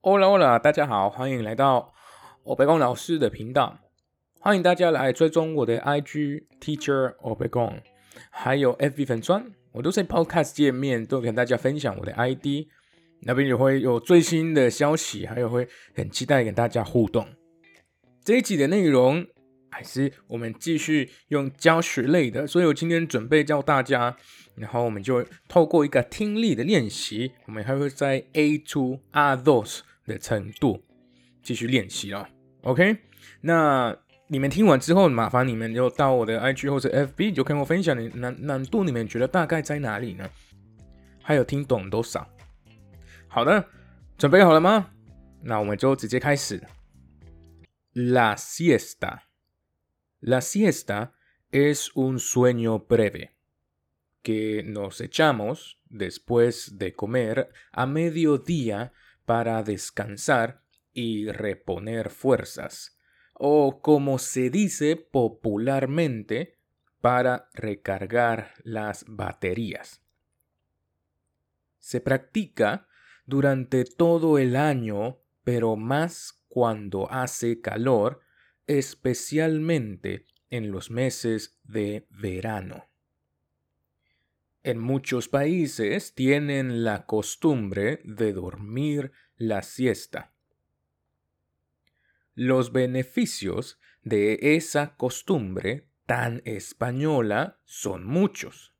Hola Hola，大家好，欢迎来到欧贝公老师的频道。欢迎大家来追踪我的 IG Teacher 欧北光，还有 FB 粉砖，我都在 Podcast 界面都跟大家分享我的 ID，那边也会有最新的消息，还有会很期待跟大家互动。这一集的内容还是我们继续用教学类的，所以我今天准备教大家。然后我们就透过一个听力的练习，我们还会在 A to R those 的程度继续练习哦。OK，那你们听完之后，麻烦你们就到我的 IG 或者 FB，就跟我分享你难难度，你们觉得大概在哪里呢？还有听懂多少？好的，准备好了吗？那我们就直接开始。La siesta. La siesta es un sueño breve. que nos echamos después de comer a mediodía para descansar y reponer fuerzas, o como se dice popularmente, para recargar las baterías. Se practica durante todo el año, pero más cuando hace calor, especialmente en los meses de verano. En muchos países tienen la costumbre de dormir la siesta. Los beneficios de esa costumbre tan española son muchos.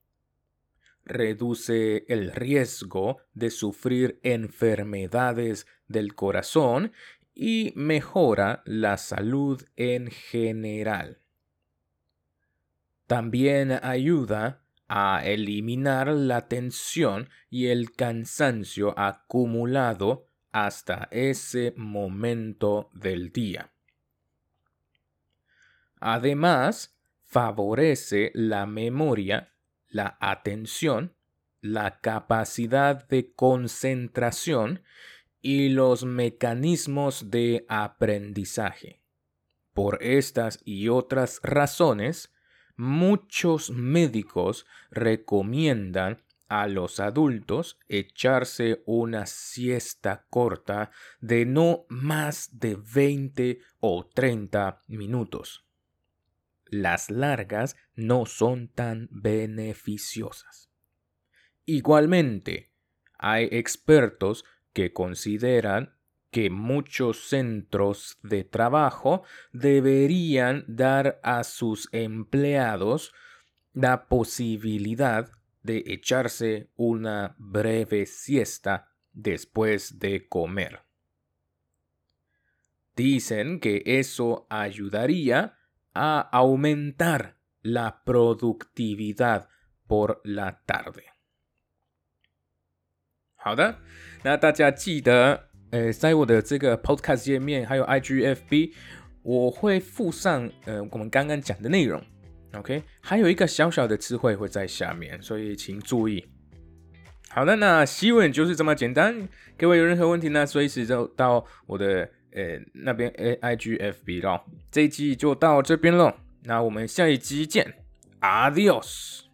Reduce el riesgo de sufrir enfermedades del corazón y mejora la salud en general. También ayuda a eliminar la tensión y el cansancio acumulado hasta ese momento del día. Además, favorece la memoria, la atención, la capacidad de concentración y los mecanismos de aprendizaje. Por estas y otras razones, muchos médicos recomiendan a los adultos echarse una siesta corta de no más de 20 o 30 minutos. Las largas no son tan beneficiosas. Igualmente, hay expertos que consideran que muchos centros de trabajo deberían dar a sus empleados la posibilidad de echarse una breve siesta después de comer. Dicen que eso ayudaría a aumentar la productividad por la tarde. 那大家记得呃，在我的这个 Podcast 界面，还有 IGFB，我会附上呃我们刚刚讲的内容，OK，还有一个小小的词汇会在下面，所以请注意。好的，那新闻就是这么简单。各位有任何问题呢，随时就到我的呃那边 IGFB 咯。这一集就到这边了，那我们下一集见，Adios。